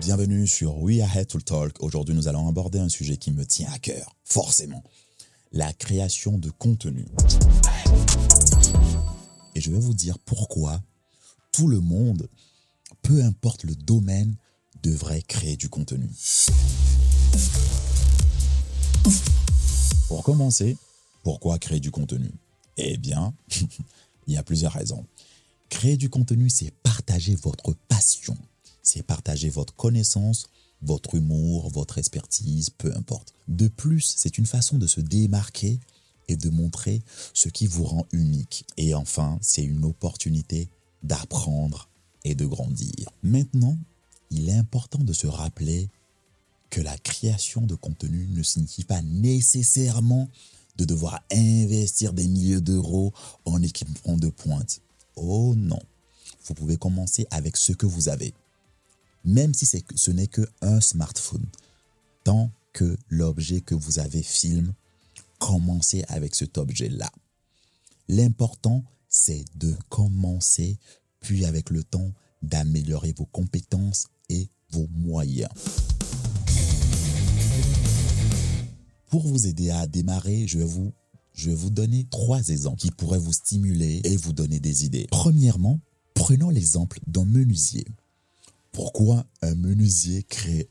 bienvenue sur We Are to Talk. Aujourd'hui, nous allons aborder un sujet qui me tient à cœur, forcément. La création de contenu. Et je vais vous dire pourquoi tout le monde, peu importe le domaine, devrait créer du contenu. Pour commencer, pourquoi créer du contenu? Eh bien, il y a plusieurs raisons. Créer du contenu, c'est partager votre passion, c'est votre connaissance, votre humour, votre expertise, peu importe. De plus, c'est une façon de se démarquer et de montrer ce qui vous rend unique. Et enfin, c'est une opportunité d'apprendre et de grandir. Maintenant, il est important de se rappeler que la création de contenu ne signifie pas nécessairement de devoir investir des milliers d'euros en équipement de pointe. Oh non, vous pouvez commencer avec ce que vous avez. Même si ce n'est qu'un smartphone. Tant que l'objet que vous avez filme, commencez avec cet objet-là. L'important, c'est de commencer, puis avec le temps, d'améliorer vos compétences et vos moyens. Pour vous aider à démarrer, je vais vous, je donner trois exemples qui pourraient vous stimuler et vous donner des idées. Premièrement, prenons l'exemple d'un menuisier. Pourquoi un menuisier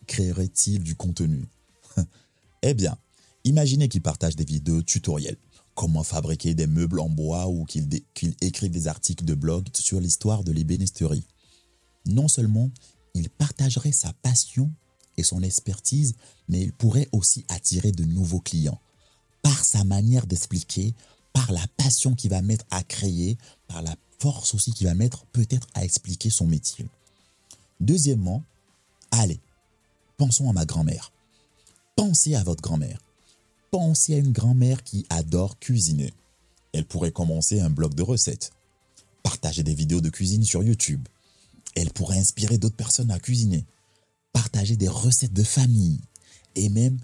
créerait-il du contenu? Eh bien, imaginez qu'il partage des vidéos tutoriels. Comment fabriquer des meubles en bois ou qu'il écrive des articles de blog sur l'histoire de l'ébénisterie. Non seulement il partagerait sa passion et son expertise, mais il pourrait aussi attirer de nouveaux clients par sa manière d'expliquer, par la passion qu'il va mettre à créer, par la force aussi qu'il va mettre peut-être à expliquer son métier. Deuxièmement, allez, pensons à ma grand-mère. Pensez à votre grand-mère. Pensez à une grand-mère qui adore cuisiner. Elle pourrait commencer un blog de recettes, partager des vidéos de cuisine sur YouTube. Elle pourrait inspirer d'autres personnes à cuisiner partager des recettes de famille et même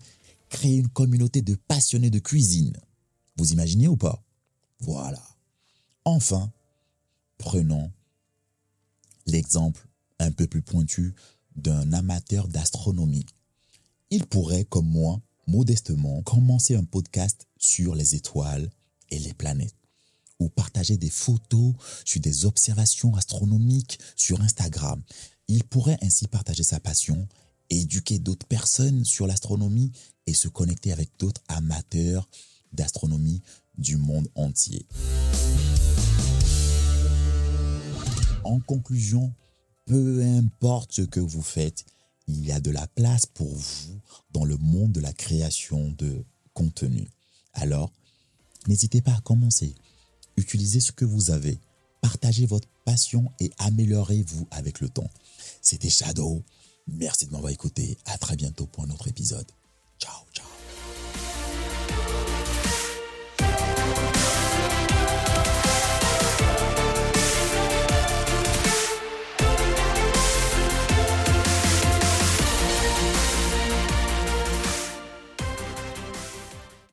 créer une communauté de passionnés de cuisine. Vous imaginez ou pas? Voilà. Enfin, prenons l'exemple un peu plus pointu d'un amateur d'astronomie. Il pourrait, comme moi, modestement, commencer un podcast sur les étoiles et les planètes ou partager des photos sur des observations astronomiques sur Instagram il pourrait ainsi partager sa passion, éduquer d'autres personnes sur l'astronomie et se connecter avec d'autres amateurs d'astronomie du monde entier. En conclusion, peu importe ce que vous faites, il y a de la place pour vous dans le monde de la création de contenu. Alors, n'hésitez pas à commencer. Utilisez ce que vous avez. Partagez votre passion et améliorez-vous avec le temps. C'était Shadow. Merci de m'avoir écouté. À très bientôt pour un autre épisode. Ciao, ciao.